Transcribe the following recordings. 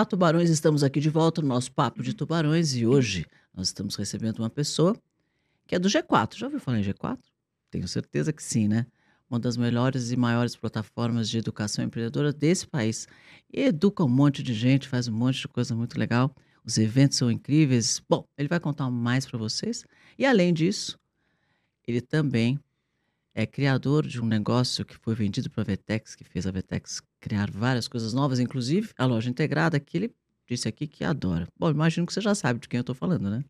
Olá, tubarões, estamos aqui de volta no nosso Papo de Tubarões e hoje nós estamos recebendo uma pessoa que é do G4. Já ouviu falar em G4? Tenho certeza que sim, né? Uma das melhores e maiores plataformas de educação empreendedora desse país. E educa um monte de gente, faz um monte de coisa muito legal. Os eventos são incríveis. Bom, ele vai contar mais para vocês. E além disso, ele também é criador de um negócio que foi vendido para a Vetex, que fez a Vetex criar várias coisas novas, inclusive a loja integrada, que ele disse aqui que adora. Bom, imagino que você já sabe de quem eu estou falando, né?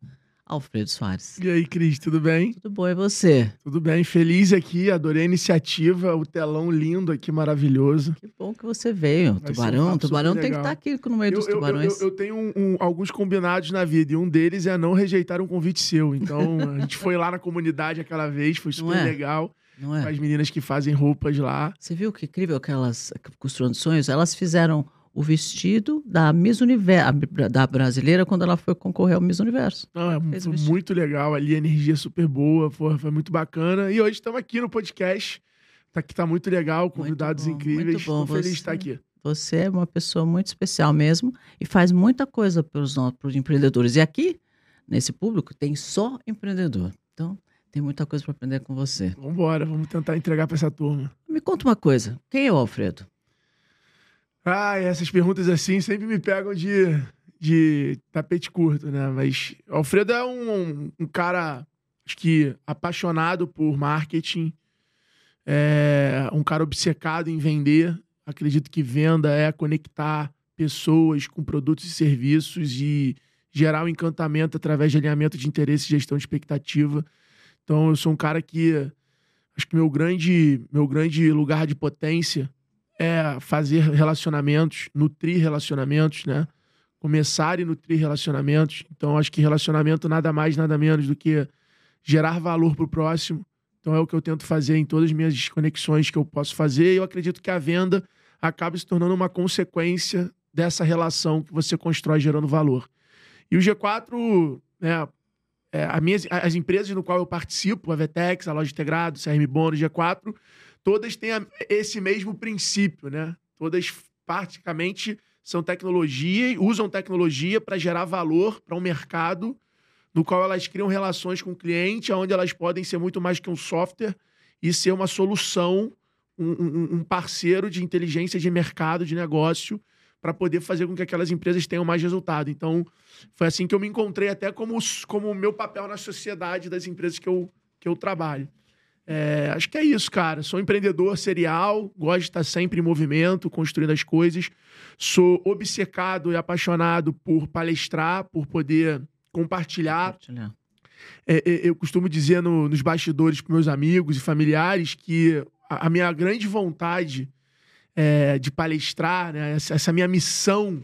Alfredo Soares. E aí, Cris, tudo bem? Tudo bom, e você? Tudo bem, feliz aqui, adorei a iniciativa, o telão lindo aqui, maravilhoso. Que bom que você veio. Vai tubarão, um tubarão tem que estar tá aqui no meio eu, dos tubarões. Eu, eu, eu tenho um, um, alguns combinados na vida, e um deles é não rejeitar um convite seu. Então, a gente foi lá na comunidade aquela vez, foi super é? legal. Não é? Com as meninas que fazem roupas lá. Você viu que incrível aquelas costurando sonhos? Elas fizeram o vestido da Miss Universo, da brasileira, quando ela foi concorrer ao Miss Universo. Não, é foi muito legal ali, energia super boa, foi, foi muito bacana. E hoje estamos aqui no podcast, tá, que tá muito legal, convidados muito bom, incríveis. Muito bom. Tô feliz de estar aqui. Você é uma pessoa muito especial mesmo e faz muita coisa para os empreendedores. E aqui, nesse público, tem só empreendedor. Então, tem muita coisa para aprender com você. Vamos embora, vamos tentar entregar para essa turma. Me conta uma coisa. Quem é o Alfredo? Ah, essas perguntas assim sempre me pegam de, de tapete curto, né? Mas o Alfredo é um, um cara, acho que apaixonado por marketing, é um cara obcecado em vender. Acredito que venda é conectar pessoas com produtos e serviços e gerar um encantamento através de alinhamento de interesse e gestão de expectativa. Então eu sou um cara que acho que meu grande, meu grande lugar de potência é fazer relacionamentos, nutrir relacionamentos, né? Começar e nutrir relacionamentos. Então acho que relacionamento nada mais, nada menos do que gerar valor para o próximo. Então é o que eu tento fazer em todas as minhas conexões que eu posso fazer. E eu acredito que a venda acaba se tornando uma consequência dessa relação que você constrói gerando valor. E o G4, né, é, a minha, as empresas no qual eu participo, a Vetex, a Loja Integrado, CRM Bônus, G4, todas têm a, esse mesmo princípio, né? Todas praticamente são tecnologia, usam tecnologia para gerar valor para um mercado no qual elas criam relações com o cliente, onde elas podem ser muito mais que um software e ser uma solução, um, um, um parceiro de inteligência de mercado, de negócio, para poder fazer com que aquelas empresas tenham mais resultado. Então, foi assim que eu me encontrei até como como o meu papel na sociedade das empresas que eu, que eu trabalho. É, acho que é isso, cara. Sou um empreendedor serial, gosto de estar sempre em movimento, construindo as coisas. Sou obcecado e apaixonado por palestrar, por poder compartilhar. compartilhar. É, é, eu costumo dizer no, nos bastidores para meus amigos e familiares que a, a minha grande vontade é, de palestrar, né? essa, essa, minha missão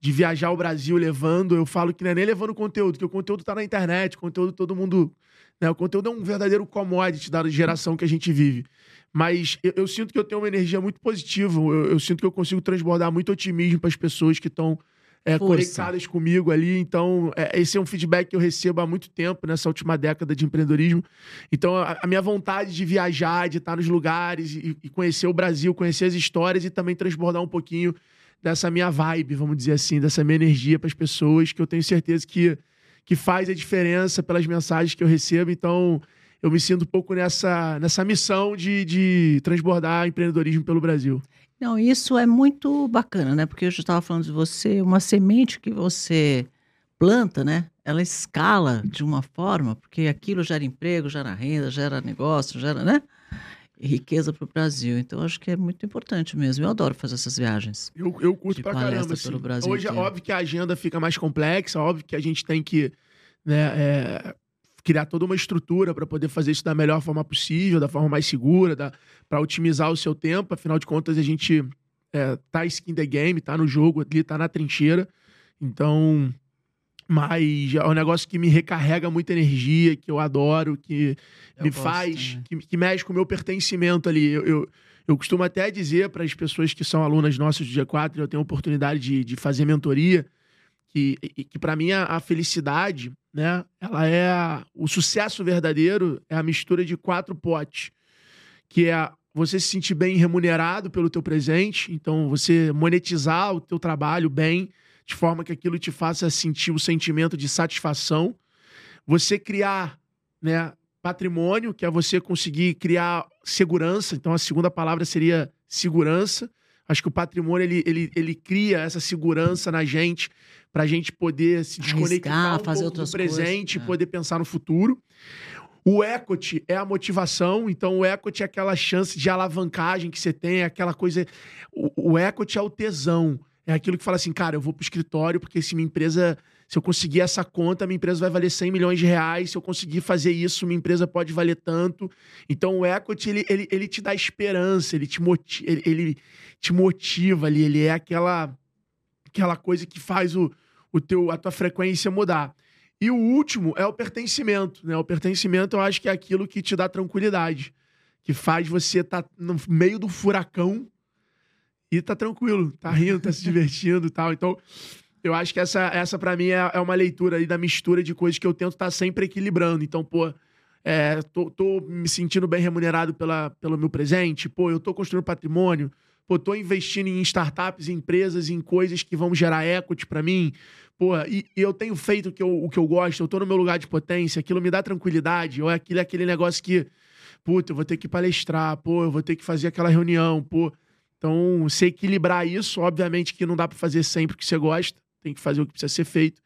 de viajar o Brasil levando, eu falo que não é nem levando conteúdo, que o conteúdo está na internet, o conteúdo todo mundo. Né? O conteúdo é um verdadeiro commodity da geração que a gente vive. Mas eu, eu sinto que eu tenho uma energia muito positiva, eu, eu sinto que eu consigo transbordar muito otimismo para as pessoas que estão é, conectadas comigo ali. Então, é, esse é um feedback que eu recebo há muito tempo, nessa última década de empreendedorismo. Então, a, a minha vontade de viajar, de estar nos lugares e, e, conhecer o Brasil, conhecer as histórias e também transbordar um pouquinho dessa minha vibe, vamos dizer assim, dessa minha energia para as pessoas, que eu tenho certeza que, que faz a diferença pelas mensagens que eu recebo. Então, eu me sinto um pouco nessa, nessa missão de, de transbordar empreendedorismo pelo Brasil. Não, isso é muito bacana, né? Porque eu já estava falando de você, uma semente que você planta, né? Ela escala de uma forma, porque aquilo gera emprego, gera renda, gera negócio, gera, né? riqueza para o Brasil. Então, acho que é muito importante mesmo. Eu adoro fazer essas viagens. Eu, eu curto pra caramba. Assim. Pelo Brasil Hoje, é inteiro. óbvio que a agenda fica mais complexa, óbvio que a gente tem que né, é, criar toda uma estrutura para poder fazer isso da melhor forma possível, da forma mais segura, para otimizar o seu tempo. Afinal de contas, a gente é, tá skin the game, tá no jogo ali, tá na trincheira. Então, mas é um negócio que me recarrega muita energia, que eu adoro, que eu me faz, né? que, que, mexe com o meu pertencimento ali. Eu, eu, eu costumo até dizer para as pessoas que são alunas nossas do G4, eu tenho a oportunidade de, de fazer mentoria, que, que para mim a, felicidade, né, ela é a, o sucesso verdadeiro é a mistura de quatro potes, que é você se sentir bem remunerado pelo teu presente, então você monetizar o teu trabalho bem, de forma que aquilo te faça sentir o sentimento de satisfação. Você criar, né, patrimônio, que é você conseguir criar segurança. Então, a segunda palavra seria segurança. Acho que o patrimônio ele, ele, ele cria essa segurança na gente para a gente poder se desconectar Arriscar, um fazer pouco do outras presente e coisas, é. poder pensar no futuro. O equity é a motivação, então o equity é aquela chance de alavancagem que você tem, é aquela coisa. O, o equity é o tesão. É aquilo que fala assim, cara, eu vou pro escritório porque se minha empresa. Se eu conseguir essa conta, minha empresa vai valer 100 milhões de reais. Se eu conseguir fazer isso, minha empresa pode valer tanto. Então o equity, ele, ele, ele te dá esperança, ele te, moti ele, ele te motiva ali, ele é aquela, aquela coisa que faz o, o teu, a tua frequência mudar. E o último é o pertencimento, né? O pertencimento eu acho que é aquilo que te dá tranquilidade, que faz você estar no meio do furacão e tá tranquilo, tá rindo, tá se divertindo e tal. Então, eu acho que essa, essa para mim é, é uma leitura aí da mistura de coisas que eu tento estar sempre equilibrando. Então, pô, é, tô, tô me sentindo bem remunerado pela, pelo meu presente, pô, eu tô construindo patrimônio, pô, tô investindo em startups, em empresas, em coisas que vão gerar equity para mim, pô, e, e, eu tenho feito o que eu, o que eu gosto, eu tô no meu lugar de potência, aquilo me dá tranquilidade, ou é aquele negócio que, puta, eu vou ter que palestrar, pô, eu vou ter que fazer aquela reunião, pô. Então, você equilibrar isso, obviamente que não dá para fazer sempre o que você gosta, tem que fazer o que precisa ser feito,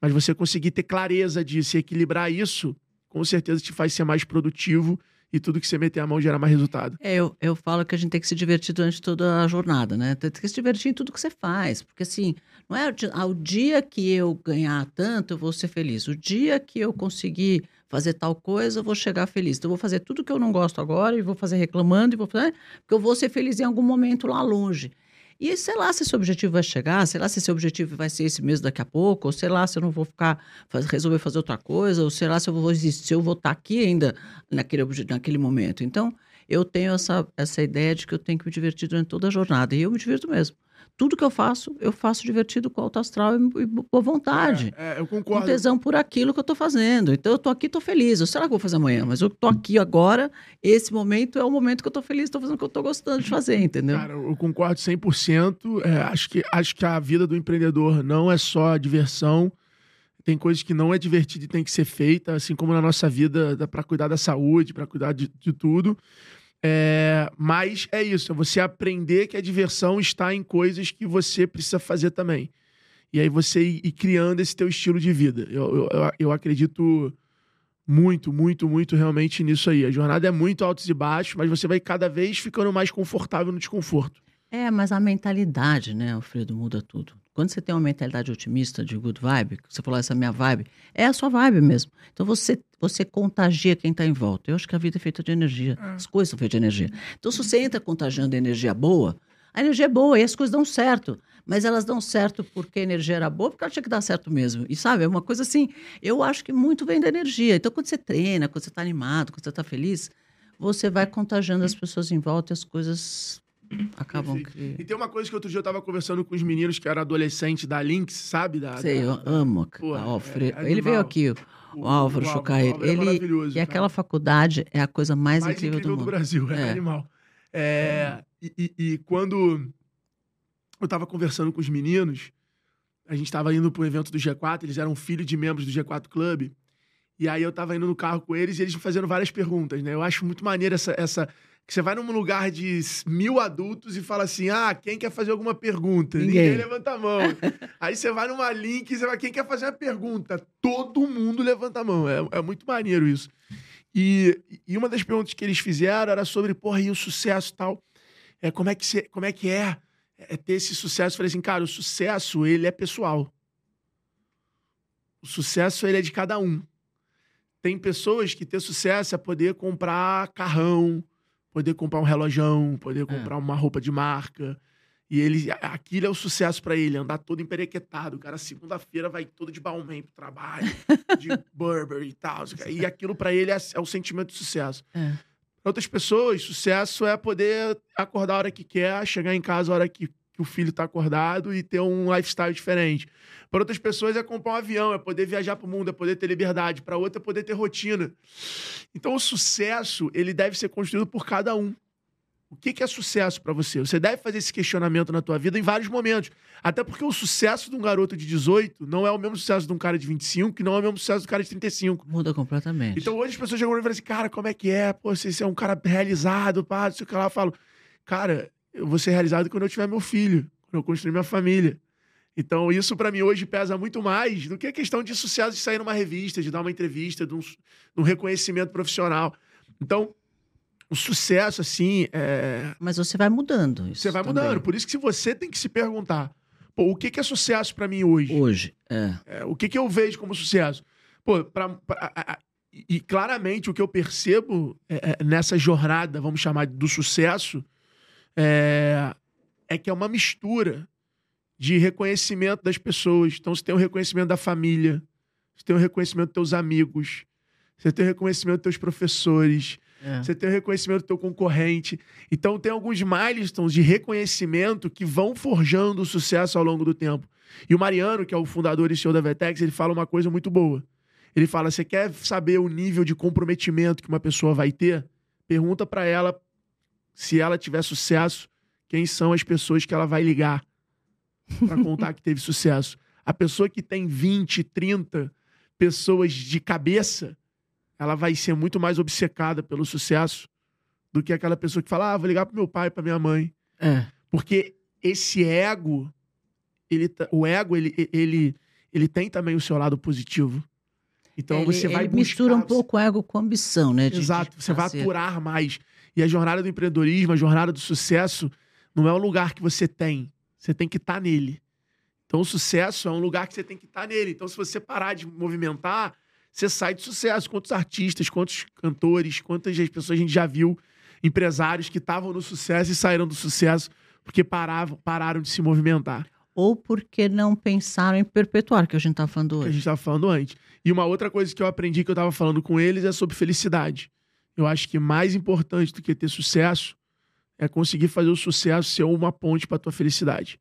mas você conseguir ter clareza disso e equilibrar isso, com certeza te faz ser mais produtivo e tudo que você meter a mão gera mais resultado. É, eu, eu falo que a gente tem que se divertir durante toda a jornada, né? Tem que se divertir em tudo que você faz. Porque assim, não é ao dia que eu ganhar tanto, eu vou ser feliz. O dia que eu conseguir fazer tal coisa, eu vou chegar feliz. Então, eu vou fazer tudo que eu não gosto agora e vou fazer reclamando e vou fazer, porque eu vou ser feliz em algum momento lá longe. E sei lá se esse objetivo vai chegar, sei lá se esse objetivo vai ser esse mesmo daqui a pouco, ou sei lá se eu não vou ficar, resolver fazer outra coisa, ou sei lá se eu vou existir, se eu vou estar aqui ainda naquele, naquele momento. Então, eu tenho essa, essa ideia de que eu tenho que me divertir durante toda a jornada, e eu me divirto mesmo. Tudo que eu faço, eu faço divertido com alto astral e, e boa vontade. É, é, eu concordo. Com tesão por aquilo que eu estou fazendo. Então, eu estou aqui, estou feliz. Eu sei lá o que eu vou fazer amanhã, mas eu estou aqui agora. Esse momento é o momento que eu estou feliz, estou fazendo o que eu estou gostando de fazer, entendeu? Cara, eu concordo 100%. É, acho, que, acho que a vida do empreendedor não é só diversão. Tem coisas que não é divertido e tem que ser feita, assim como na nossa vida, para cuidar da saúde, para cuidar de, de tudo. É, mas é isso, é você aprender que a diversão está em coisas que você precisa fazer também. E aí você ir, ir criando esse teu estilo de vida. Eu, eu, eu, acredito muito, muito, muito realmente nisso aí. A jornada é muito altos e baixos, mas você vai cada vez ficando mais confortável no desconforto. É, mas a mentalidade, né, Alfredo, muda tudo. Quando você tem uma mentalidade otimista, de good vibe, você falou essa é minha vibe, é a sua vibe mesmo. Então você, você contagia quem está em volta. Eu acho que a vida é feita de energia. É. As coisas são feitas de energia. Então se você entra contagiando energia boa, a energia é boa e as coisas dão certo. Mas elas dão certo porque a energia era boa, porque ela tinha que dar certo mesmo. E sabe, é uma coisa assim, eu acho que muito vem da energia. Então quando você treina, quando você está animado, quando você está feliz, você vai contagiando as pessoas em volta e as coisas acabam que... E tem uma coisa que outro dia eu tava conversando com os meninos que eram adolescentes da Lynx, sabe? Da, Sei, da, eu amo Pô, Alfredo. É, é ele veio aqui, o, o Álvaro Chucair. É ele E cara. aquela faculdade é a coisa mais, mais incrível, incrível do, do, Brasil, é, é. animal. É, e, e, e, quando eu tava conversando com os meninos, a gente tava indo pro evento do G4, eles eram filhos de membros do G4 Club, e aí eu tava indo no carro com eles e eles me fazendo várias perguntas, né? Eu acho muito maneiro essa, essa que você vai num lugar de mil adultos e fala assim: ah, quem quer fazer alguma pergunta? Ninguém, Ninguém levanta a mão. Aí você vai numa link e você vai, quem quer fazer uma pergunta? Todo mundo levanta a mão. É, é muito maneiro isso. E, e uma das perguntas que eles fizeram era sobre, porra, e o sucesso e tal. É, como, é que você, como é que é, é ter esse sucesso? Eu falei assim, cara, o sucesso, ele é pessoal. O sucesso, ele é de cada um. Tem pessoas que ter sucesso é poder comprar carrão, poder comprar um relojão, poder é. comprar é. uma roupa de marca. E ele, aquilo é o sucesso para ele, andar todo emperequetado. O cara, segunda-feira, vai todo de Balmain pro trabalho, de Burberry e tal. E aquilo para ele é, é, o sentimento de sucesso. É. Para outras pessoas, sucesso é poder acordar a hora que quer, chegar em casa a hora que, que o filho tá acordado e ter um lifestyle diferente. Para outras pessoas é comprar um avião, é poder viajar para o mundo, é poder ter liberdade. Para outra é poder ter rotina. Então o sucesso, ele deve ser construído por cada um. O que, que é sucesso para você? Você deve fazer esse questionamento na tua vida em vários momentos. Até porque o sucesso de um garoto de 18 não é o mesmo sucesso de um cara de 25, que não é o mesmo sucesso do cara de 35. Muda completamente. Então hoje as pessoas chegam e falam assim, cara, como é que é? Pô, você, você é um cara realizado, pá, não sei o que lá. Eu falo, cara, eu vou ser realizado quando eu tiver meu filho, quando eu construir minha família. Então, isso para mim hoje pesa muito mais do que a questão de sucesso de sair numa revista, de dar uma entrevista, de um, de um reconhecimento profissional. Então, o sucesso, assim. É... Mas você vai mudando. Você vai também. mudando. Por isso que se você tem que se perguntar, pô, o que, que é sucesso para mim hoje? Hoje, é. é. O que, que eu vejo como sucesso? Pô, pra, pra, a, a, e claramente o que eu percebo é, é, nessa jornada, vamos chamar do sucesso, é, é que é uma mistura de reconhecimento das pessoas. Então, você tem o reconhecimento da família, você tem o reconhecimento dos teus amigos, você tem o reconhecimento dos teus professores, é. você tem o reconhecimento do teu concorrente. Então, tem alguns milestones de reconhecimento que vão forjando o sucesso ao longo do tempo. E o Mariano, que é o fundador e CEO da Vetex, ele fala uma coisa muito boa. Ele fala: você quer saber o nível de comprometimento que uma pessoa vai ter? Pergunta para ela se ela tiver sucesso, quem são as pessoas que ela vai ligar para contar que teve sucesso. A pessoa que tem 20, 30 pessoas de cabeça, ela vai ser muito mais obcecada pelo sucesso do que aquela pessoa que fala: "Ah, vou ligar pro meu pai, para minha mãe". É. Porque esse ego, ele o ego ele, ele ele tem também o seu lado positivo. Então ele, você vai ele buscar, mistura um pouco ego com ambição, né? De, Exato, de você vai aturar mais. E a jornada do empreendedorismo, a jornada do sucesso, não é um lugar que você tem. Você tem que estar tá nele. Então, o sucesso é um lugar que você tem que estar tá nele. Então, se você parar de movimentar, você sai de sucesso. Quantos artistas, quantos cantores, quantas pessoas a gente já viu, empresários que estavam no sucesso e saíram do sucesso porque paravam, pararam de se movimentar. Ou porque não pensaram em perpetuar, que a gente estava falando Que a hoje. gente estava falando antes. E uma outra coisa que eu aprendi que eu estava falando com eles é sobre felicidade. Eu acho que mais importante do que ter sucesso é conseguir fazer o sucesso ser uma ponte para tua felicidade.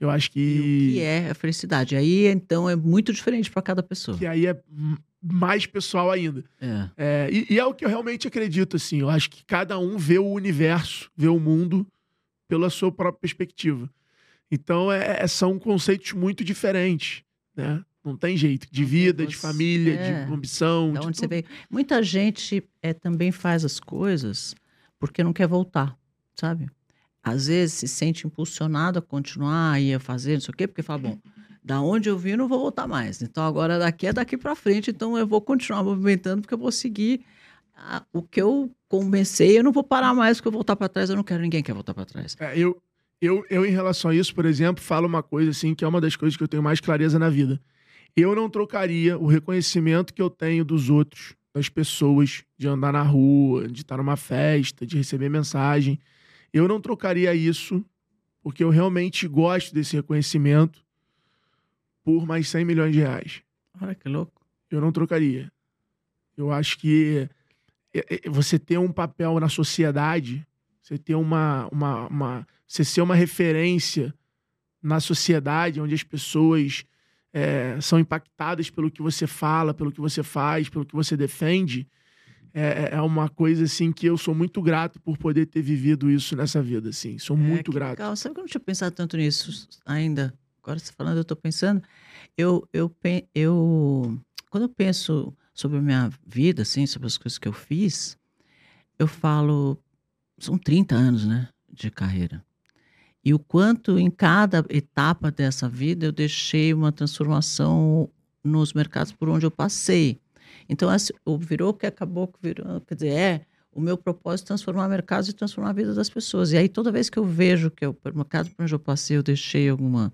Eu acho que. E o que é a felicidade? Aí, então, é muito diferente para cada pessoa. que aí é mais pessoal ainda. É. É, e, e é o que eu realmente acredito, assim. Eu acho que cada um vê o universo, vê o mundo pela sua própria perspectiva. Então, é, é- são conceitos muito diferentes, né? Não tem jeito. De vida, de você- família, é. de ambição. Da de onde você tudo. veio. Muita gente é, também faz as coisas porque não quer voltar, sabe? Às vezes se sente impulsionado a continuar e a fazer, não sei o quê, porque fala, bom, da onde eu vim, eu não vou voltar mais. Então agora daqui é daqui para frente, então eu vou continuar movimentando porque eu vou seguir ah, o que eu comecei, eu não vou parar mais porque eu voltar para trás, eu não quero, ninguém quer voltar para trás. É, eu, eu, eu, em relação a isso, por exemplo, falo uma coisa assim, que é uma das coisas que eu tenho mais clareza na vida. Eu não trocaria o reconhecimento que eu tenho dos outros, das pessoas, de andar na rua, de estar numa festa, de receber mensagem. Eu não trocaria isso, porque eu realmente gosto desse reconhecimento, por mais 100 milhões de reais. Olha que louco. Eu não trocaria. Eu acho que é, é, você ter um papel na sociedade, você ter uma, uma, uma você ser uma referência na sociedade, onde as pessoas é, são impactadas pelo que você fala, pelo que você faz, pelo que você defende, é, é uma coisa assim que eu sou muito grato por poder ter vivido isso nessa vida, assim. Sou É, muito grato. Legal. Sabe que eu não tinha pensado tanto nisso ainda? Agora você falando, eu tô pensando. Eu, eu, eu, quando eu penso sobre a minha vida, assim, sobre as coisas que eu fiz, eu falo, são 30 anos, né, de carreira. E o quanto em cada etapa dessa vida eu deixei uma transformação nos mercados por onde eu passei. Então, assim, virou que acabou que virou, quer dizer, é o meu propósito é transformar mercados e transformar a vida das pessoas. E aí, toda vez que eu vejo que o mercado por onde eu passei, eu deixei alguma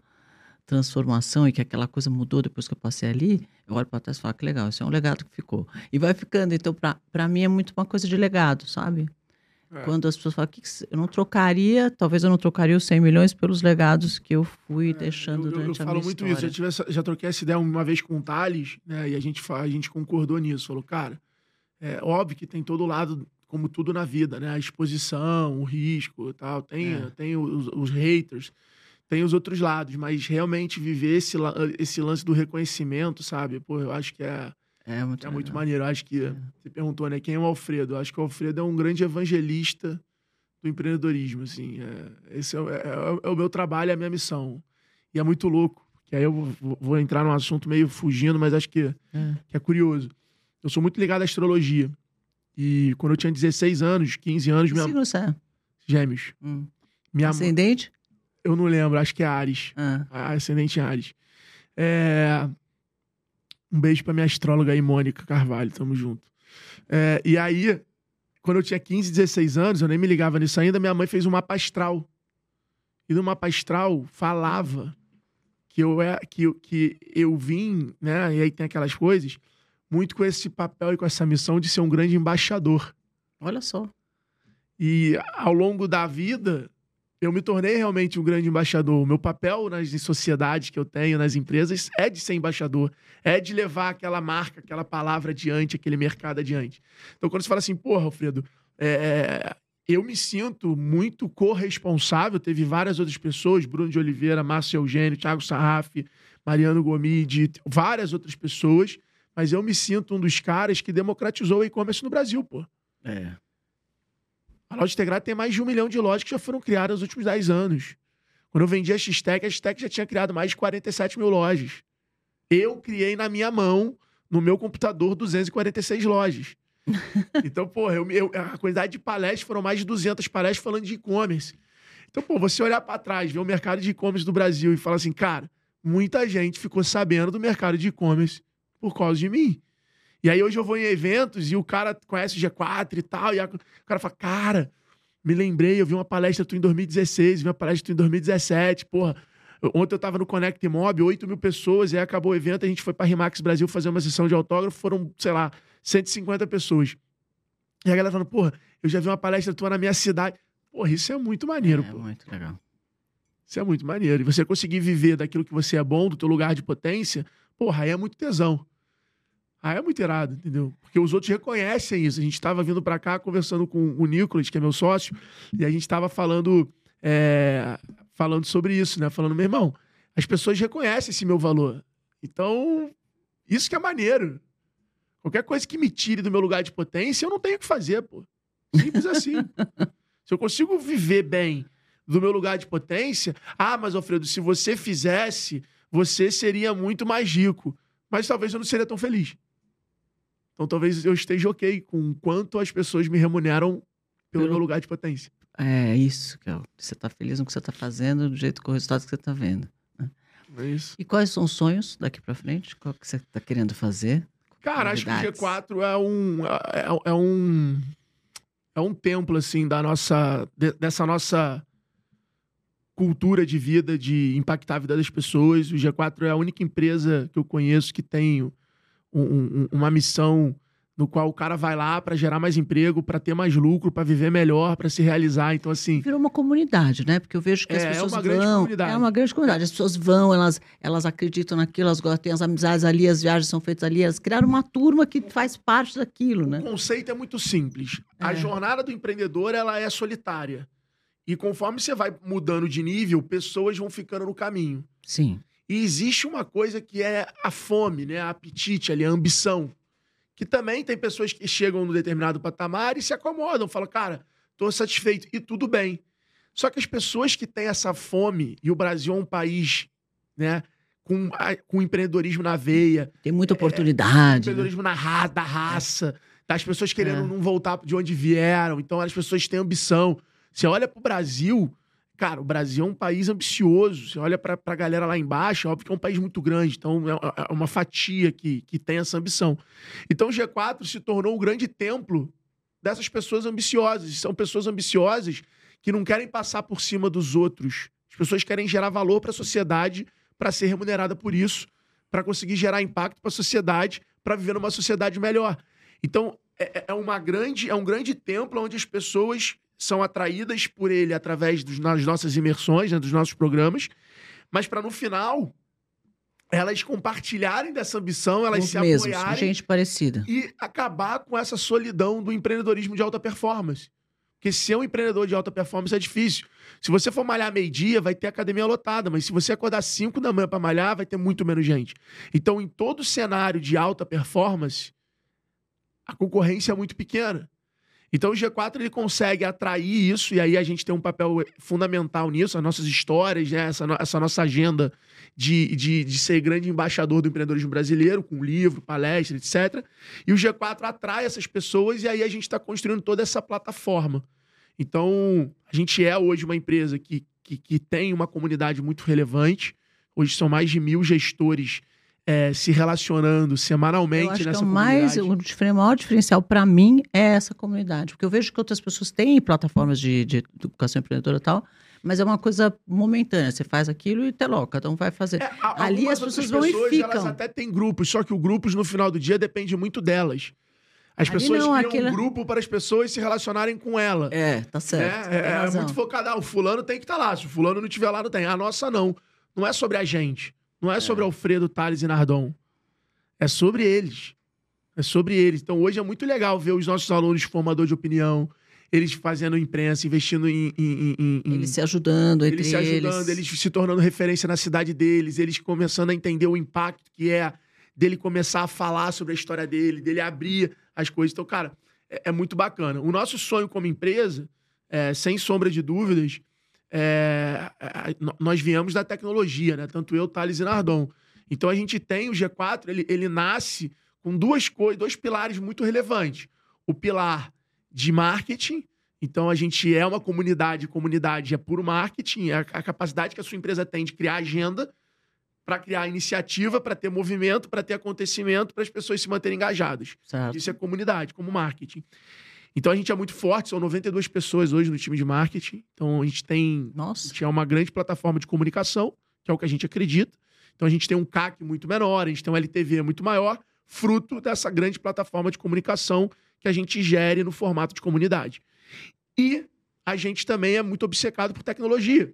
transformação e que aquela coisa mudou depois que eu passei ali, eu olho para trás e falo que legal, isso é um legado que ficou. E vai ficando. Então, para mim, é muito uma coisa de legado, sabe? É. Quando as pessoas falam que eu não trocaria, talvez eu não trocaria os 100 milhões pelos legados que eu fui deixando É, eu, eu- durante eu a falo minha muito história. isso. Eu tive essa- já troquei essa ideia uma vez com o Thales, né? E a gente, a gente concordou nisso. Falou, cara, é óbvio que tem todo lado, como tudo na vida, né? A exposição, o risco e tal. Tem, É. tem os, os haters, tem os outros lados. Mas realmente viver esse, esse lance do reconhecimento, sabe? Pô, eu acho que é, É muito, é muito maneiro. Acho que... Você perguntou, né? Quem é o Alfredo? Acho que o Alfredo é um grande evangelista do do empreendedorismo, assim. É, esse é, é, é, o meu trabalho, é a minha missão. E é muito louco, que aí eu vou, vou entrar num assunto meio fugindo, mas acho que é. que é curioso. Eu sou muito ligado à astrologia. E quando eu tinha 16 anos, 15 anos... Que minha... signo é? Gêmeos. Hum. Minha... Ascendente? Eu não lembro, acho que é Ares. Ah. Ascendente Ares. É... Um beijo pra minha astróloga aí, Mônica Carvalho, tamo junto. É, e aí, quando eu tinha 15, 16 anos, eu nem me ligava nisso ainda, minha mãe fez um mapa astral. E no mapa astral falava que eu, é, que, que eu vim, né? E aí tem aquelas coisas, muito com esse papel e com essa missão de ser um grande embaixador. Olha só. E ao longo da vida, eu me tornei realmente um grande embaixador. O meu papel nas sociedades que eu tenho, nas empresas, é de ser embaixador. É de levar aquela marca, aquela palavra adiante, aquele mercado adiante. Então, quando você fala assim, porra, Alfredo, é, é eu me sinto muito corresponsável. Teve várias outras pessoas, Bruno de Oliveira, Márcio Eugênio, Thiago Sarraf, Mariano Gomide, várias outras pessoas. Mas eu me sinto um dos caras que democratizou o e-commerce no Brasil, pô. É. A loja integrada tem mais de um milhão de lojas que já foram criadas nos últimos 10 anos. Quando eu vendi a X-Tech, a X-Tech já tinha criado mais de 47 mil lojas. Eu criei na minha mão, no meu computador, 246 lojas. então, porra, eu, eu, a quantidade de palestras foram mais de 200 palestras falando de e-commerce. Então, pô, você olhar para trás, ver o mercado de e-commerce do Brasil e falar assim, cara, muita gente ficou sabendo do mercado de e-commerce por causa de mim. E aí hoje eu vou em eventos e o cara conhece o G4 e tal, e a, o cara fala, cara, me lembrei, eu vi uma palestra tu em 2016, vi uma palestra tu em 2017, porra. Ontem eu tava no Connect Mob, 8 mil pessoas, e aí acabou o evento, a gente foi pra Rimax Brasil fazer uma sessão de autógrafo, foram, sei lá, 150 pessoas. E a galera falando, porra, eu já vi uma palestra tua na minha cidade. Porra, isso é muito maneiro, é, pô. É muito legal. Isso é muito maneiro. E você conseguir viver daquilo que você é bom, do teu lugar de potência, porra, aí é muito tesão. Ah, é muito irado, entendeu? Porque os outros reconhecem isso. A gente estava vindo para cá conversando com o Nicolas, que é meu sócio, e a gente estava falando, é, falando sobre isso, né? Falando, meu irmão, as pessoas reconhecem esse meu valor. Então, isso que é maneiro. Qualquer coisa que me tire do meu lugar de potência, eu não tenho o que fazer, pô. Simples assim. se eu consigo viver bem do meu lugar de potência, ah, mas Alfredo, se você fizesse, você seria muito mais rico. Mas talvez eu não seria tão feliz. Então talvez eu esteja ok com quanto as pessoas me remuneram pelo, meu lugar de potência. É isso, que Você está feliz no que você está fazendo, do jeito com o resultado que você está vendo. Né? É isso. E quais são os sonhos daqui para frente? Qual que você está querendo fazer? Cara, acho que o G4 é um, é, é, um é um templo assim da nossa dessa nossa cultura de vida de impactar a vida das pessoas. O G4 é a única empresa que eu conheço que tem um, um, uma missão no qual o cara vai lá para gerar mais emprego, para ter mais lucro, para viver melhor, para se realizar. Então, assim. Virou uma comunidade, né? Porque eu vejo que as é, pessoas. É uma vão, grande comunidade. É uma grande comunidade. As pessoas vão, elas, elas acreditam naquilo, elas têm as amizades ali, as viagens são feitas ali, elas criaram uma turma que faz parte daquilo, né? O conceito é muito simples. É. A jornada do empreendedor ela é solitária. E conforme você vai mudando de nível, pessoas vão ficando no caminho. Sim. E existe uma coisa que é a fome, né? A apetite ali, a ambição. Que também tem pessoas que chegam num determinado patamar e se acomodam, falam, cara, tô satisfeito. E tudo bem. Só que as pessoas que têm essa fome, e o Brasil é um país, né? Com, com empreendedorismo na veia. Tem muita oportunidade. É, empreendedorismo né? na ra da raça. Tá? As pessoas querendo é. não voltar de onde vieram. Então as pessoas têm ambição. Você olha pro Brasil, Cara, o Brasil é um país ambicioso. Você olha para a galera lá embaixo, é óbvio que é um país muito grande, então é, é, é uma fatia que, que tem essa ambição. Então o G4 se tornou o grande templo dessas pessoas ambiciosas. São pessoas ambiciosas que não querem passar por cima dos outros. As pessoas querem gerar valor para a sociedade para ser remunerada por isso, para conseguir gerar impacto para a sociedade, para viver numa sociedade melhor. Então, é, é, uma grande, é um grande templo onde as pessoas são atraídas por ele através das nossas imersões, né, dos nossos programas, mas para no final elas compartilharem dessa ambição, elas Os se mesmos, apoiarem. gente parecida. E acabar com essa solidão do empreendedorismo de alta performance. Porque ser um empreendedor de alta performance é difícil. Se você for malhar meio-dia, vai ter academia lotada, mas se você acordar 5 da manhã para malhar, vai ter muito menos gente. Então, em todo cenário de alta performance, a concorrência é muito pequena. Então o G4 ele consegue atrair isso, e aí a gente tem um papel fundamental nisso, as nossas histórias, né? essa, essa nossa agenda de, de, de ser grande embaixador do empreendedorismo brasileiro, com livro, palestra, etc. E o G4 atrai essas pessoas, e aí a gente está construindo toda essa plataforma. Então, a gente é hoje uma empresa que, que, que tem uma comunidade muito relevante. Hoje são mais de mil gestores eh, se relacionando semanalmente Eu acho que é nessa mais, comunidade. o maior diferencial para mim é essa comunidade. Porque eu vejo que outras pessoas têm plataformas de, de educação empreendedora e tal, mas é uma coisa momentânea. Você faz aquilo e te loca, então vai fazer. É, Ali as pessoas vão e pessoas, ficam. Elas até têm grupos, só que o grupos no final do dia depende muito delas. As Ali pessoas não, criam aquilo- um grupo para as pessoas se relacionarem com ela. É, tá certo. É, tem é, é muito focado. Ah, o fulano tem que estar lá. Se o fulano não estiver lá, não tem. A nossa não. Não é sobre a gente. Não é sobre Alfredo, Thales e Nardon. É sobre eles. É sobre eles. Então hoje é muito legal ver os nossos alunos formadores de opinião, eles fazendo imprensa, investindo em. em- em- em- Eles se ajudando entre eles se ajudando, eles se tornando referência na cidade deles, eles começando a entender o impacto que é dele começar a falar sobre a história dele, dele abrir as coisas. Então, cara, é, é muito bacana. O nosso sonho como empresa, é, sem sombra de dúvidas, é, nó- nós viemos da tecnologia, né? Tanto eu, Thales e Nardon. Então a gente tem o G4, ele, ele nasce com duas coisas, dois pilares muito relevantes. O pilar de marketing, então a gente é uma comunidade, comunidade é puro marketing, é a, a capacidade que a sua empresa tem de criar agenda para criar iniciativa, para ter movimento, para ter acontecimento, para as pessoas se manterem engajadas. Certo. Isso é comunidade, como marketing. Então a gente é muito forte, são 92 pessoas hoje no time de marketing. Então a gente tem a Nossa. gente é uma grande plataforma de comunicação, que é o que a gente acredita. Então a gente tem um CAC muito menor, a gente tem um LTV muito maior, fruto dessa grande plataforma de comunicação que a gente gere no formato de comunidade. E a gente também é muito obcecado por tecnologia.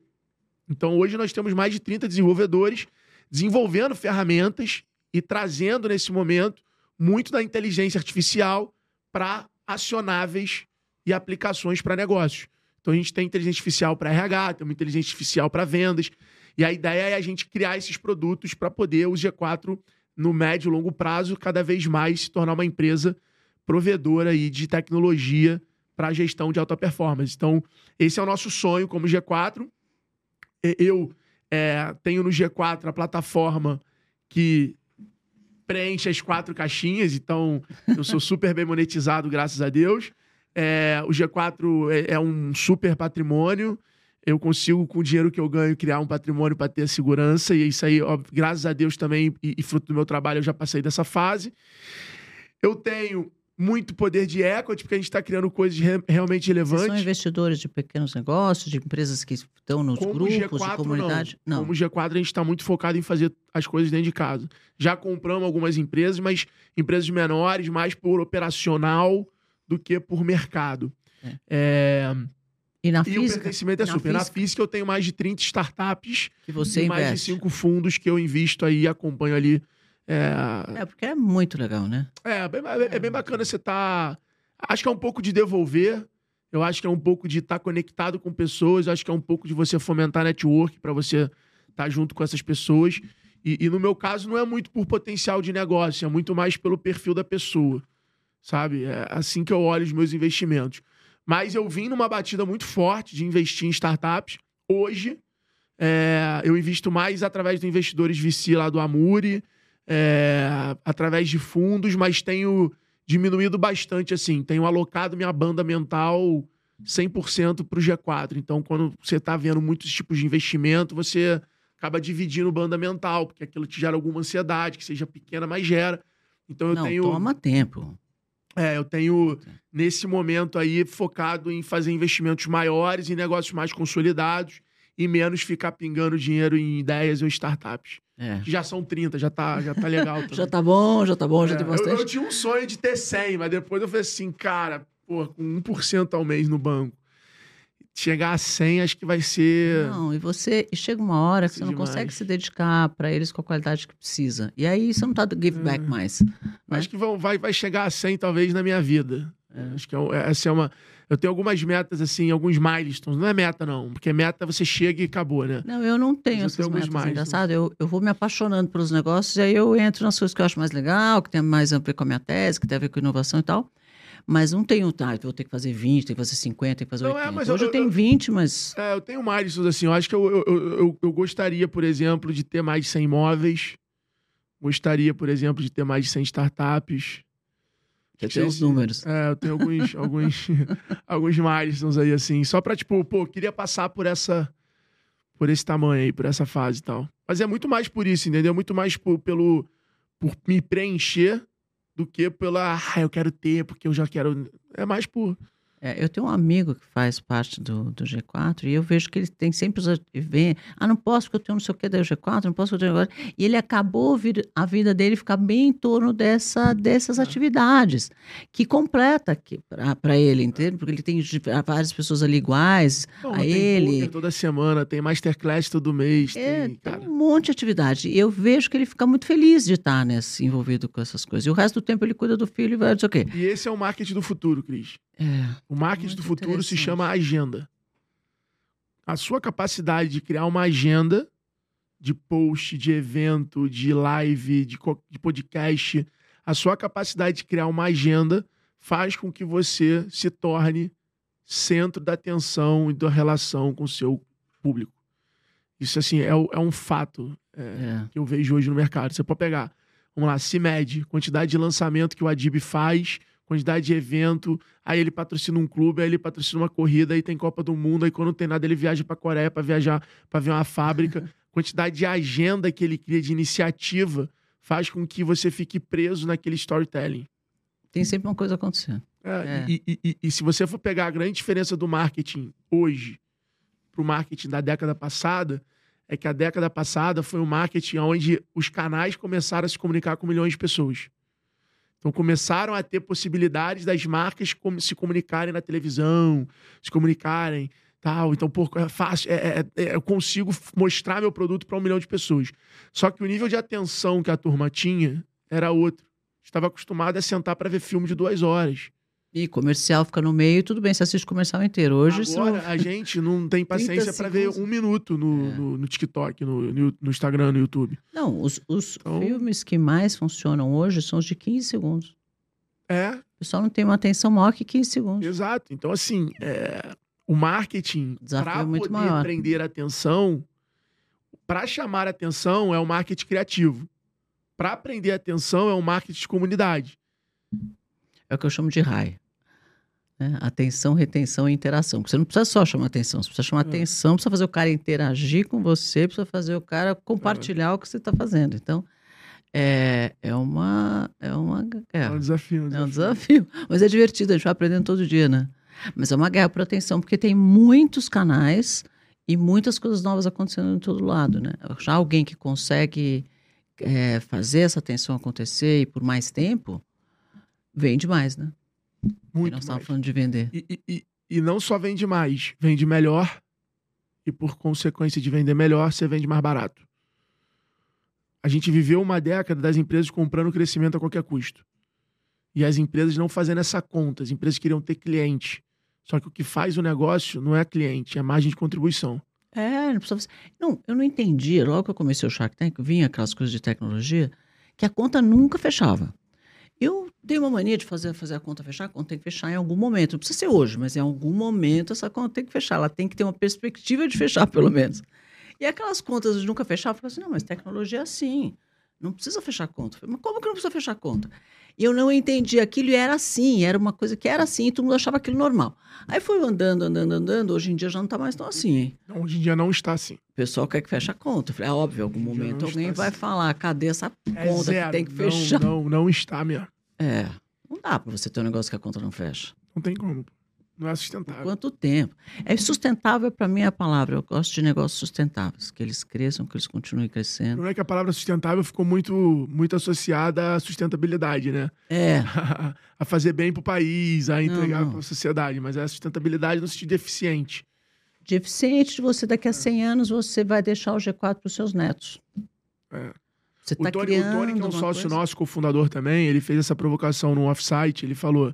Então hoje nós temos mais de 30 desenvolvedores desenvolvendo ferramentas e trazendo nesse momento muito da inteligência artificial para acionáveis e aplicações para negócios. Então a gente tem inteligência artificial para RH, tem inteligência artificial para vendas. E a ideia é a gente criar esses produtos para poder o G4, no médio e longo prazo, cada vez mais se tornar uma empresa provedora aí de tecnologia para a gestão de alta performance. Então, esse é o nosso sonho como G4. E- Eu é, tenho no G4 a plataforma que preenche as quatro caixinhas, então eu sou super bem monetizado, graças a Deus. É, o G4 é, é um super patrimônio. Eu consigo, com o dinheiro que eu ganho, criar um patrimônio para ter segurança. E isso aí, ó, graças a Deus também, e, e fruto do meu trabalho, eu já passei dessa fase. Eu tenho muito poder de equity, porque a gente está criando coisas re- realmente Vocês são relevantes. investidores de pequenos negócios, de empresas que estão nos Como grupos G4, de comunidade? não. Como G4, a gente está muito focado em fazer as coisas dentro de casa. Já compramos algumas empresas, mas empresas menores, mais por operacional do que por mercado. É. É, E na E o física, pertencimento é na super. Na física. física eu tenho mais de 30 startups que você e mais de investe. cinco fundos que eu invisto aí e acompanho ali. É, É, porque é muito legal, né? é, bem, é bem bacana você estar. Acho que é um pouco de devolver. Eu acho que é um pouco de estar conectado com pessoas. Acho que é um pouco de você fomentar network para você estar junto com essas pessoas. E, e no meu caso, não é muito por potencial de negócio, é muito mais pelo perfil da pessoa. Sabe? É assim que eu olho os meus investimentos. Mas eu vim numa batida muito forte de investir em startups. Hoje, é, eu invisto mais através dos investidores VC lá do Amuri, é, através de fundos, mas tenho diminuído bastante, assim. Tenho alocado minha banda mental 100% para o G4. Então, quando você está vendo muitos tipos de investimento, você acaba dividindo banda mental, porque aquilo te gera alguma ansiedade, que seja pequena, mas gera. Então, eu Não, tenho... toma tempo. É, eu tenho, nesse momento aí, focado em fazer investimentos maiores, em negócios mais consolidados e menos ficar pingando dinheiro em ideias ou startups. É. Já são 30, já tá, já tá legal. Já tá bom, já tá bom, já É, tem eu, bastante. eu tinha um sonho de ter 100, mas depois eu falei assim, cara, pô, com 1% ao mês no banco, chegar a 100 acho que vai ser... Não, e você e chega uma hora que você não demais. consegue se dedicar para eles com a qualidade que precisa. E aí você não tá do give back É. mais. Acho que vão, vai, vai chegar a 100 talvez na minha vida. É, Acho que é um- essa é uma... Eu tenho algumas metas, assim, alguns milestones. Não é meta, não. Porque meta você chega e acabou, né? Não, eu não tenho Mas eu essas tenho metas. Engraçado, eu, eu vou me apaixonando pelos negócios e aí eu entro nas coisas que eu acho mais legal, que tem mais a ver com a minha tese, que tem a ver com inovação e tal. Mas não tenho, tá, vou ter que fazer 20, tem que fazer 50, tem que fazer Não, 80. é, mas Hoje eu, eu- tenho eu- 20, mas É, eu tenho mais disso assim. Eu acho que eu, eu- eu gostaria, por exemplo, de ter mais de 100 imóveis. Gostaria, por exemplo, de ter mais de 100 startups. Já Acho tem os números. É, eu tenho alguns, alguns, alguns milestones aí, assim. Só pra, tipo, pô, queria passar por essa. Por esse tamanho aí, por essa fase e tal. Mas é muito mais por isso, entendeu? Muito mais por, pelo. Por me preencher do que pela. Ah, eu quero ter, porque eu já quero. É mais por. É, eu tenho um amigo que faz parte do, do G4 e eu vejo que ele tem sempre os. Vem, ah, não posso porque eu tenho não sei o que da G4, não posso porque eu tenho. agora." E ele acabou vir- a vida dele ficar bem em torno dessa, dessas atividades, que completa para ele, entende? Porque ele tem várias pessoas ali iguais, Não, a tem ele. poker toda semana, tem masterclass todo mês. É, tem, tem um monte de atividade. E eu vejo que ele fica muito feliz de estar nesse, envolvido com essas coisas. E o resto do tempo ele cuida do filho e vai não sei o quê. E esse é o marketing do futuro, Cris. É. O marketing Muito do futuro se chama agenda. A sua capacidade de criar uma agenda de post, de evento, de live, de, de podcast, a sua capacidade de criar uma agenda faz com que você se torne centro da atenção e da relação com o seu público. Isso, assim, é, é um fato é, É. que eu vejo hoje no mercado. Você pode pegar, vamos lá, se mede, quantidade de lançamento que o Adib faz, quantidade de evento, aí ele patrocina um clube, aí ele patrocina uma corrida, aí tem Copa do Mundo, aí quando não tem nada ele viaja pra Coreia pra viajar, para ver uma fábrica. quantidade de agenda que ele cria de iniciativa faz com que você fique preso naquele storytelling. Tem sempre uma coisa acontecendo. É, É. E, e- e- e se você for pegar a grande diferença do marketing hoje pro marketing da década passada, é que a década passada foi um marketing onde os canais começaram a se comunicar com milhões de pessoas. Então começaram a ter possibilidades das marcas se comunicarem na televisão, se comunicarem tal. Então, pô, é fácil, é- é- é- eu consigo mostrar meu produto para um milhão de pessoas. Só que o nível de atenção que a turma tinha era outro. Estava acostumado a sentar para ver filme de duas horas. E comercial fica no meio, tudo bem, você assiste o comercial inteiro. Hoje Agora a gente não tem paciência para ver um minuto no, É. no, no TikTok, no, no, Instagram, no YouTube. Não, os, os Então- filmes que mais funcionam hoje são os de 15 segundos. É, O pessoal não tem uma atenção maior que 15 segundos. exato. Então, assim, é, o marketing, para é poder maior. prender a atenção, para chamar a atenção, é o marketing criativo. Para prender a atenção, é o marketing de comunidade. É o que eu chamo de RAI. Né? Atenção, retenção e interação. Porque você não precisa só chamar atenção, você precisa chamar É. atenção, precisa fazer o cara interagir com você, precisa fazer o cara compartilhar o que você está fazendo. Então, é, é uma. É uma É, é, um desafio. Um É um desafio. desafio. Mas é divertido, a gente vai aprendendo todo dia, né? Mas é uma guerra por atenção, porque tem muitos canais e muitas coisas novas acontecendo em todo lado, né? Já alguém que consegue é, fazer essa atenção acontecer e por mais tempo, vende mais, né? E Muito nós estávamos falando de vender. E, e- e- e não só vende mais, vende melhor. E por consequência de vender melhor, você vende mais barato. A gente viveu uma década das empresas comprando crescimento a qualquer custo. E as empresas não fazendo essa conta. As empresas queriam ter cliente. Só que o que faz o negócio não é cliente, é margem de contribuição. É, não precisa. Não, eu não entendi. Logo que eu comecei o Shark Tank, vinha aquelas coisas de tecnologia, que a conta nunca fechava. Eu tenho uma mania de fazer, fazer a conta fechar, a conta tem que fechar em algum momento. Não precisa ser hoje, mas em algum momento essa conta tem que fechar. Ela tem que ter uma perspectiva de fechar, pelo menos. E aquelas contas de nunca fechar, eu falei assim: não, mas tecnologia é assim. Não precisa fechar conta. Mas como que não precisa fechar conta? E eu não entendi aquilo e era assim, era uma coisa que era assim, e todo mundo achava aquilo normal. Aí fui andando, andando, andando. Hoje em dia já não está mais tão assim, hein? Então, hoje em dia não está assim. O pessoal quer que feche a conta. Eu falei, é óbvio, em algum momento não alguém vai assim. falar, cadê essa É conta zero. que tem que Não, fechar? Não, não está mesmo. É, não dá pra você ter um negócio que a conta não fecha. Não tem como. Não é Por sustentável. quanto tempo? É sustentável para mim é a palavra. Eu gosto de negócios sustentáveis, que eles cresçam, que eles continuem crescendo. Não é que a palavra sustentável ficou muito, muito associada à sustentabilidade, né? É, a fazer bem pro país, a entregar para a sociedade, mas é a sustentabilidade no sentido de eficiente. de eficiente você daqui a 100 anos você vai deixar o G4 para os seus netos. É. Você O está Tony, o criando Tony, que é um sócio coisa- nosso, cofundador também, ele fez essa provocação no offsite, ele falou,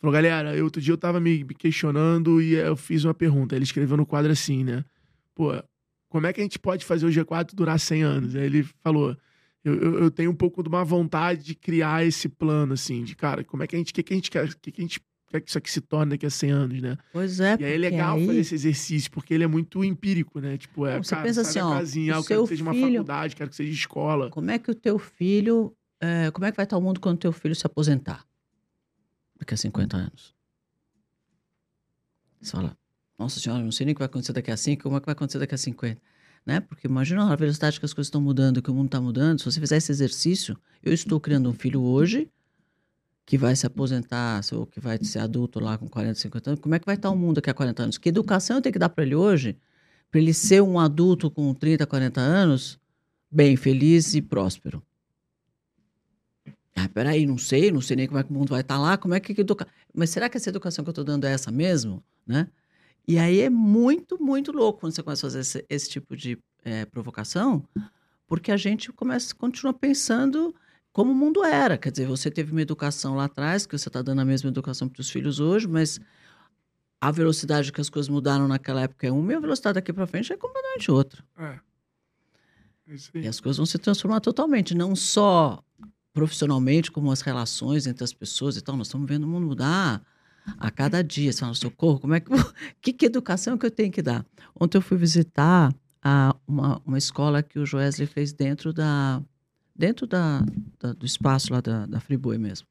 falou, galera, eu, outro dia eu tava me questionando e eu fiz uma pergunta, ele escreveu no quadro assim, né? Pô, como é que a gente pode fazer o G4 durar 100 anos? Aí ele falou, eu, eu, eu tenho um pouco de uma vontade de criar esse plano, assim, de cara, como é que a gente, o que, que a gente quer, o que, que a gente quer que isso aqui se torne daqui a 100 anos, né? Pois é, E aí é legal aí... fazer esse exercício, porque ele é muito empírico, né? Tipo, é, você cara, pensa assim, ó, casinha, eu quero que seja uma filho- faculdade, quero que seja escola. Como é que o teu filho. é, como é que vai estar o mundo quando o teu filho se aposentar? Daqui a 50 anos. Você fala, nossa senhora, não sei nem o que vai acontecer daqui a 5, como é que vai acontecer daqui a 50. Né? Porque imagina a velocidade que as coisas estão mudando, que o mundo está mudando. Se você fizer esse exercício, eu estou criando um filho hoje que vai se aposentar, ou que vai ser adulto lá com 40, 50 anos. Como é que vai estar o mundo daqui a 40 anos? Que educação eu tenho que dar para ele hoje, para ele ser um adulto com 30, 40 anos, bem, feliz e próspero? Ah, peraí, não sei, não sei nem como é que o mundo vai estar lá, como é que que educa... Mas será que essa educação que eu estou dando é essa mesmo, né? E aí é muito, muito louco quando você começa a fazer esse, esse tipo de eh, provocação, porque a gente começa, continua pensando como o mundo era. Quer dizer, você teve uma educação lá atrás, que você está dando a mesma educação para os filhos hoje, mas a velocidade que as coisas mudaram naquela época é uma e a velocidade daqui para frente é completamente outra. É. É. E as coisas vão se transformar totalmente, não só profissionalmente, como as relações entre as pessoas e tal. Nós estamos vendo o mundo mudar a cada dia. Você fala, socorro, como é que. que, que educação que eu tenho que dar? Ontem eu fui visitar a, uma, uma escola que o Joesley fez dentro da. dentro da, da- do espaço lá da, da Friboi mesmo,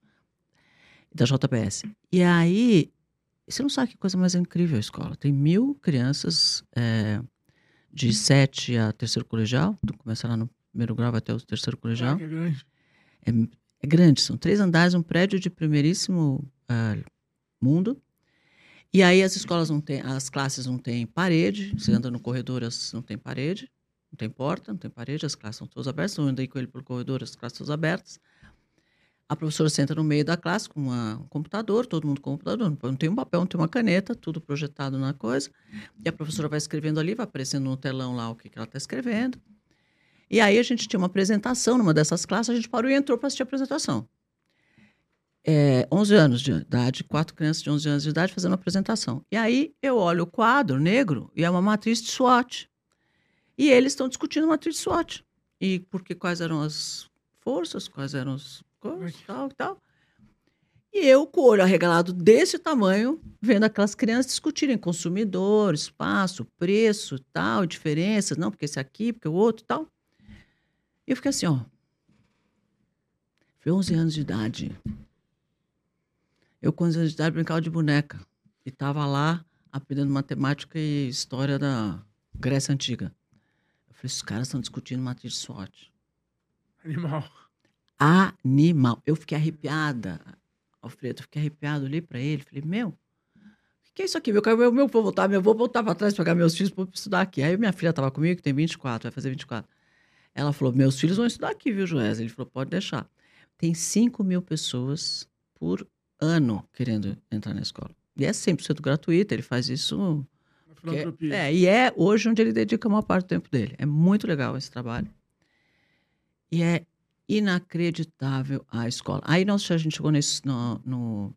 da JBS. E aí, você não sabe que coisa mais incrível a escola. Tem mil crianças é, de sete a terceiro colegial, tu começa lá no primeiro grau até o terceiro colegial. Ah, que é grande. É, é grande, são três andares, um prédio de primeiríssimo ah, mundo. E aí as escolas não têm, as classes não têm parede, você anda no corredor, as não tem parede, não tem porta, não tem parede, as classes são todas abertas, eu andei com ele pelo corredor, as classes todas abertas. A professora senta no meio da classe com uma- um computador, todo mundo com um computador, não tem um papel, não tem uma caneta, tudo projetado na coisa. E a professora vai escrevendo ali, vai aparecendo no telão lá o que, que ela está escrevendo. E aí a gente tinha uma apresentação numa dessas classes, a gente parou e entrou para assistir a apresentação. É, 11 anos de idade, quatro crianças de 11 anos de idade fazendo a apresentação. E aí eu olho o quadro negro e é uma matriz de SWOT. E eles estão discutindo a matriz de SWOT. E porque quais eram as forças, quais eram as coisas, tal, tal. E eu, com o olho arregalado desse tamanho, vendo aquelas crianças discutirem consumidor, espaço, preço, tal, diferenças, não, porque esse aqui, porque o outro, tal. E eu fiquei assim, ó. Foi 11 anos de idade. Eu, com 11 anos de idade, brincava de boneca. E estava lá aprendendo matemática e história da Grécia Antiga. Eu falei, esses caras estão discutindo matriz de SWOT. Animal. Animal. Eu fiquei arrepiada, Alfredo. Eu fiquei arrepiado, olhei para ele, falei, meu, o que, é isso aqui? Meu, meu, meu, vou voltar, meu, vou voltar para trás, pegar meus filhos para estudar aqui. Aí minha filha estava comigo, que tem 24, vai fazer 24. Ela falou, meus filhos vão estudar aqui, viu, Joés? Ele falou, pode deixar. Tem 5 mil pessoas por ano querendo entrar na escola. E é 100% gratuito, ele faz isso Na que é-. É, e é hoje onde ele dedica a maior parte do tempo dele. É muito legal esse trabalho. E é inacreditável a escola. Aí nós, a gente chegou nesse, no, no-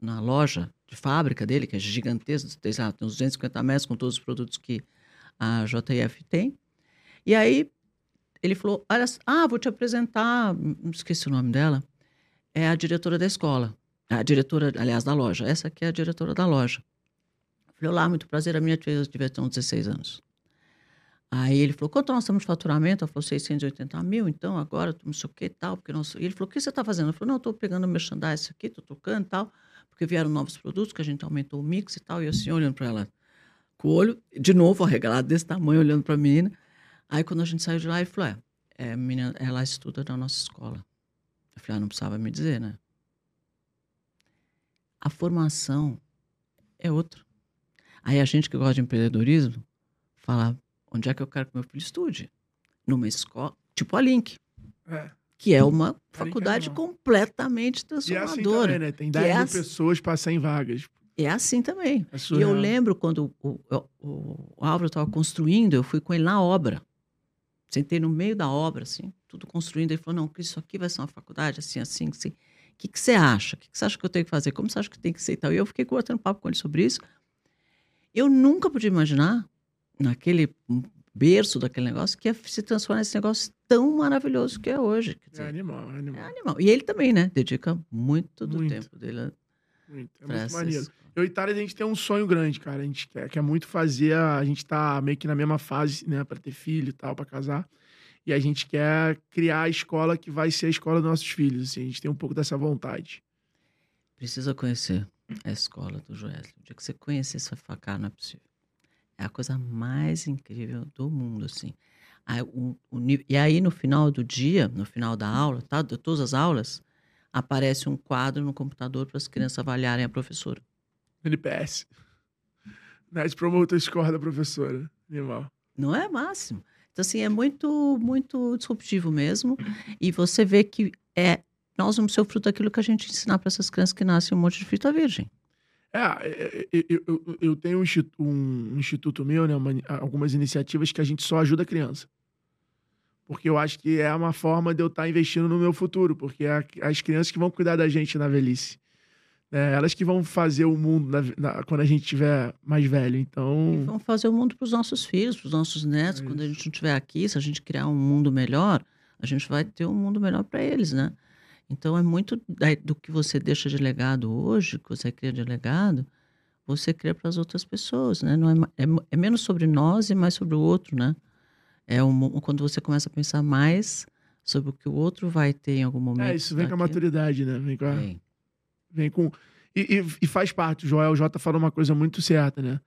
na loja de fábrica dele, que é gigantesca, tem uns 250 metros com todos os produtos que a JF tem. E aí ele falou, olha, ah, vou te apresentar, hum, esqueci o nome dela, é a diretora da escola. A diretora, aliás, da loja. Essa aqui é a diretora da loja. Falei, olá, muito prazer, a minha tia devia ter uns 16 anos. Aí ele falou, quanto nós temos de faturamento? Ela falou, 680 mil, então agora, não sei o que tal. Porque nós... E ele falou, o que você está fazendo? Eu falei, não, estou pegando merchandise aqui, estou tocando e tal, porque vieram novos produtos, que a gente aumentou o mix e tal. E eu assim, olhando para ela, com o olho, de novo, arregalado desse tamanho, olhando para a menina. Aí quando a gente saiu de lá, ele falou, é, é, menina, ela estuda na nossa escola. Eu falei, ah, não precisava me dizer, né? A formação é outra. Aí a gente que gosta de empreendedorismo fala, onde é que eu quero que meu filho estude? Numa escola, tipo a Link, É. que é uma é faculdade animal. completamente E é assim transformadora. também, né? Tem Que 10 é mil assim- pessoas para 100 vagas. É assim também. É E eu lembro quando o, o, o Álvaro estava construindo, eu fui com ele na obra. Sentei no meio da obra, assim, tudo construindo. Ele falou: não, isso aqui vai ser uma faculdade, assim, assim, assim. O que, que você acha? O que, que você acha que eu tenho que fazer? Como você acha que tem que ser e tal? E eu fiquei batendo papo com ele sobre isso. Eu nunca podia imaginar, naquele berço daquele negócio, que é se transformar nesse negócio tão maravilhoso que é hoje. É dizer, animal, é é animal. animal. E ele também, né? Dedica muito do Muito. tempo dele Muito, é muito maneiro. Eu e Itália, a gente tem um sonho grande, cara. A gente quer, quer muito fazer. A, gente tá meio que na mesma fase, né, pra ter filho e tal, pra casar. E a gente quer criar a escola que vai ser a escola dos nossos filhos. Assim, a gente tem um pouco dessa vontade. Precisa conhecer a escola do Joesley. O dia que você conhecer, você vai não é possível. É a coisa mais incrível do mundo, assim. Aí, o- o e aí, no final do dia, no final da aula, tá? De todas as aulas, aparece um quadro no computador para as crianças avaliarem a professora. NPS. Net Promoter Score da professora. Animal. Não é máximo. Então, assim, é muito, muito disruptivo mesmo. E você vê que é nós vamos ser o fruto daquilo que a gente ensinar para essas crianças que nascem um monte de fruta virgem. É, é, é, eu, eu, eu tenho um instituto, um instituto meu, né, uma- algumas iniciativas que a gente só ajuda a criança. Porque eu acho que é uma forma de eu estar investindo no meu futuro, porque é as crianças que vão cuidar da gente na velhice. Né, elas que vão fazer o mundo na- na- quando a gente tiver mais velho. E Então, vamos fazer o mundo para os nossos filhos, para os nossos netos. É Quando a gente não estiver aqui, se a gente criar um mundo melhor, a gente vai ter um mundo melhor para eles, né? Então é muito do que você deixa de legado hoje, que você cria de legado, você cria para as outras pessoas, né? Não é, é, é menos sobre nós e mais sobre o outro, né? É um, quando você começa a pensar mais sobre o que o outro vai ter em algum momento. é, isso vem com a maturidade, né? Vem com a, Vem. Vem com. E, e- e faz parte, o Joel J falou uma coisa muito certa, né?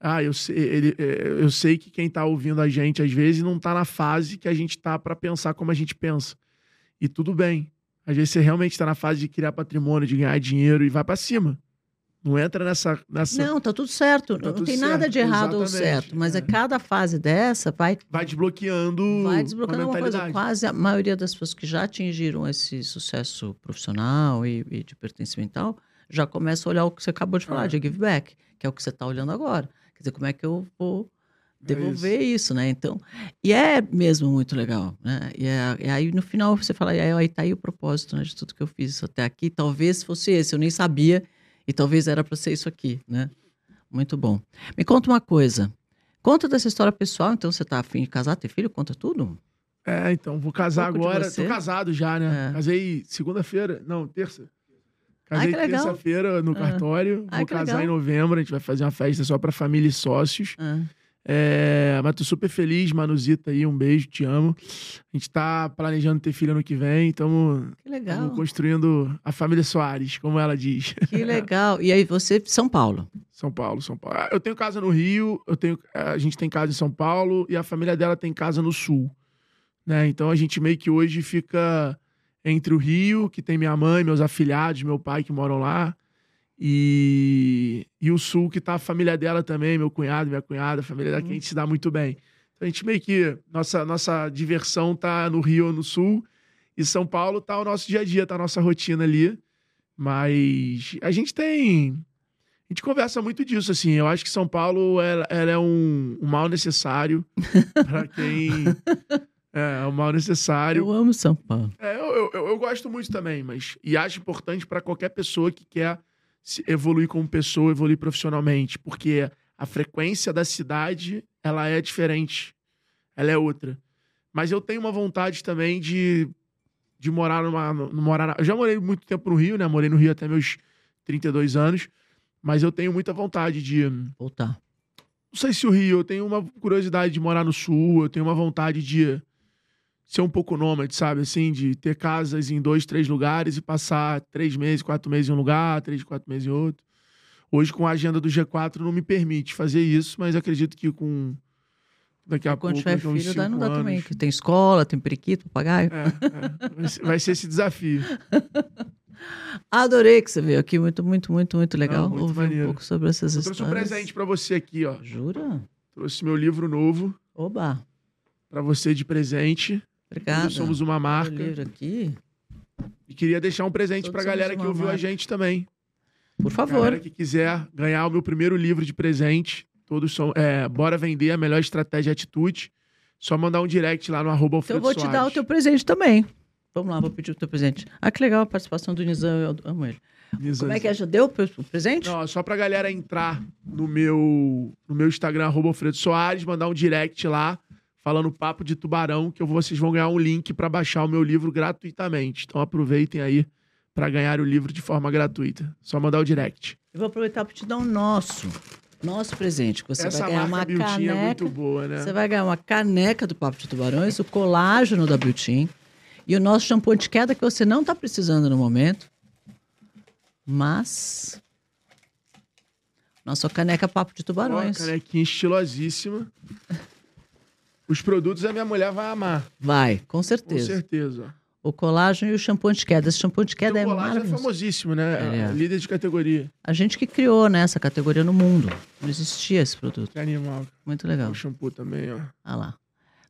Ah, eu sei, ele, é, eu sei que quem tá ouvindo a gente, às vezes, não tá na fase que a gente tá para pensar como a gente pensa. E tudo bem. Às vezes você realmente tá na fase de criar patrimônio, de ganhar dinheiro e vai para cima. Não entra nessa. nessa... Não, tá tudo certo. Tá não tudo tem nada certo, de errado ou exatamente, certo. Mas é. é. cada fase dessa vai Vai desbloqueando. vai desbloqueando uma coisa. Quase a maioria das pessoas que já atingiram esse sucesso profissional e, e de pertencimento mental já começa a olhar o que você acabou de falar, É. de give back, que é o que você está olhando agora. Quer dizer, como é que eu vou É devolver isso. né? Então, e é mesmo muito legal, né? E, é, e aí no final você fala, e aí, aí tá aí o propósito né, de tudo que eu fiz até aqui. Talvez fosse esse, eu nem sabia, e talvez era para ser isso aqui, né? Muito bom. Me conta uma coisa. Conta dessa história pessoal, então você tá afim de casar, ter filho, conta tudo? É, então, vou casar de agora. Tô casado já, né? É. Casei segunda-feira. Não, terça. Ai, Casei terça-feira no Ah. cartório. Ai, vou que casar legal. em novembro. A gente vai fazer uma festa só pra família e sócios. Ah, É, mas tô super feliz, Manuzita aí, um beijo, te amo. A gente tá planejando ter filho ano que vem, estamos construindo a família Soares, como ela diz. Que legal. E aí você, São Paulo. São Paulo, São Paulo. Ah, Eu tenho casa no Rio, eu tenho, a gente tem casa em São Paulo e a família dela tem casa no Sul. Né? Então a gente meio que hoje fica entre o Rio, que tem minha mãe, meus afilhados, meu pai que moram lá, e, e o Sul, que tá a família dela também, meu cunhado, minha cunhada, a família dela, que a gente se dá muito bem. Então a gente meio que. Nossa, nossa diversão tá no Rio no Sul, e São Paulo tá o nosso dia a dia, tá a nossa rotina ali. Mas a gente tem. A gente conversa muito disso, assim. Eu acho que São Paulo ela, ela é um, um mal necessário para quem. É, um mal necessário. Eu amo São Paulo. É, eu, eu, eu- gosto muito também, mas. E acho importante para qualquer pessoa que quer evoluir como pessoa, evoluir profissionalmente, porque a frequência da cidade ela é diferente, ela é outra. Mas eu tenho uma vontade também de, de morar numa. no- morar eu já morei muito tempo no Rio, né? Morei no Rio até meus 32 anos, mas eu tenho muita vontade de. Voltar. Não sei se o Rio, eu tenho uma curiosidade de morar no Sul, eu tenho uma vontade de ser um pouco nômade, sabe? Assim, de ter casas em dois, três lugares e passar três meses, quatro meses em um lugar, três, quatro meses em outro. Hoje, com a agenda do G4, não me permite fazer isso, mas acredito que com. Daqui a Quando pouco, tiver a uns filho, dá, não dá também. anos. Que tem escola, tem periquito, papagaio. É, é. Vai ser- esse desafio. Adorei que você veio aqui. Muito, muito, muito, muito legal. Não, muito Ouvir maneiro. um pouco sobre essas Eu histórias. trouxe um presente pra você aqui, ó. Jura? Trouxe meu livro novo Oba. pra você de presente. Obrigada. Nós somos uma marca. livro aqui. E queria deixar um presente pra somos galera que ouviu a marca. gente também. Por favor. Galera que quiser ganhar o meu primeiro livro de presente, todos são. É, bora vender a melhor estratégia e atitude. Só mandar um direct lá no arroba Então eu vou te dar o teu presente também. Vamos lá, vou pedir o teu presente. Ah, que legal a participação do Nizam, eu amo ele. Nizam. Como é que é? Já deu o presente? Não, só pra galera entrar no meu, no meu Instagram, arroba Alfredo Soares, mandar um direct lá, falando papo de tubarão, que eu, vocês vão ganhar um link para baixar o meu livro gratuitamente. Então aproveitem aí para ganhar o livro de forma gratuita. Só mandar o direct. Eu vou aproveitar para te dar um nosso. Nosso presente, que você Essa vai ganhar uma Biltin caneca. é muito boa, né? Você vai ganhar uma caneca do Papo de Tubarões, o colágeno da Beauty e o nosso shampoo de queda que você não está precisando no momento. Mas. Nossa caneca Papo de Tubarões. canequinha estilosíssima. Os produtos a minha mulher vai amar. Vai, com Com certeza. certeza. O colágeno e o shampoo de queda. Esse shampoo de queda é o colágeno é maravilhoso. famosíssimo, né? Ele é. Líder de categoria. A gente que criou né, essa categoria no mundo. Não existia esse produto. Que animal. Muito legal. O shampoo também, ó. Olha lá.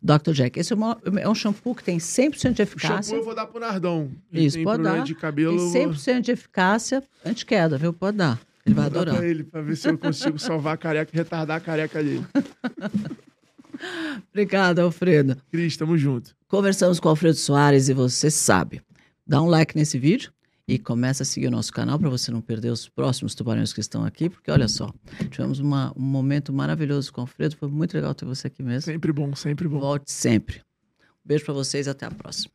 Dr. Jack. Esse é, uma- é um shampoo que tem 100% de O eficácia. shampoo eu vou dar pro Nardão. Ele Isso, pode dar. de cabelo. Tem eu vou- 100% de eficácia anti-queda, viu? Pode dar. Ele vai Vou dar adorar. pra ele, pra ver se eu consigo salvar a careca e retardar a careca dele. Obrigada, Alfredo. Cris, tamo junto. Conversamos com o Alfredo Soares e você sabe. Dá um like nesse vídeo e começa a seguir o nosso canal para você não perder os próximos tubarões que estão aqui, porque olha só, tivemos uma- um momento maravilhoso com o Alfredo, foi muito legal ter você aqui mesmo. Sempre bom, sempre bom. Volte sempre. Um beijo para vocês e até a próxima.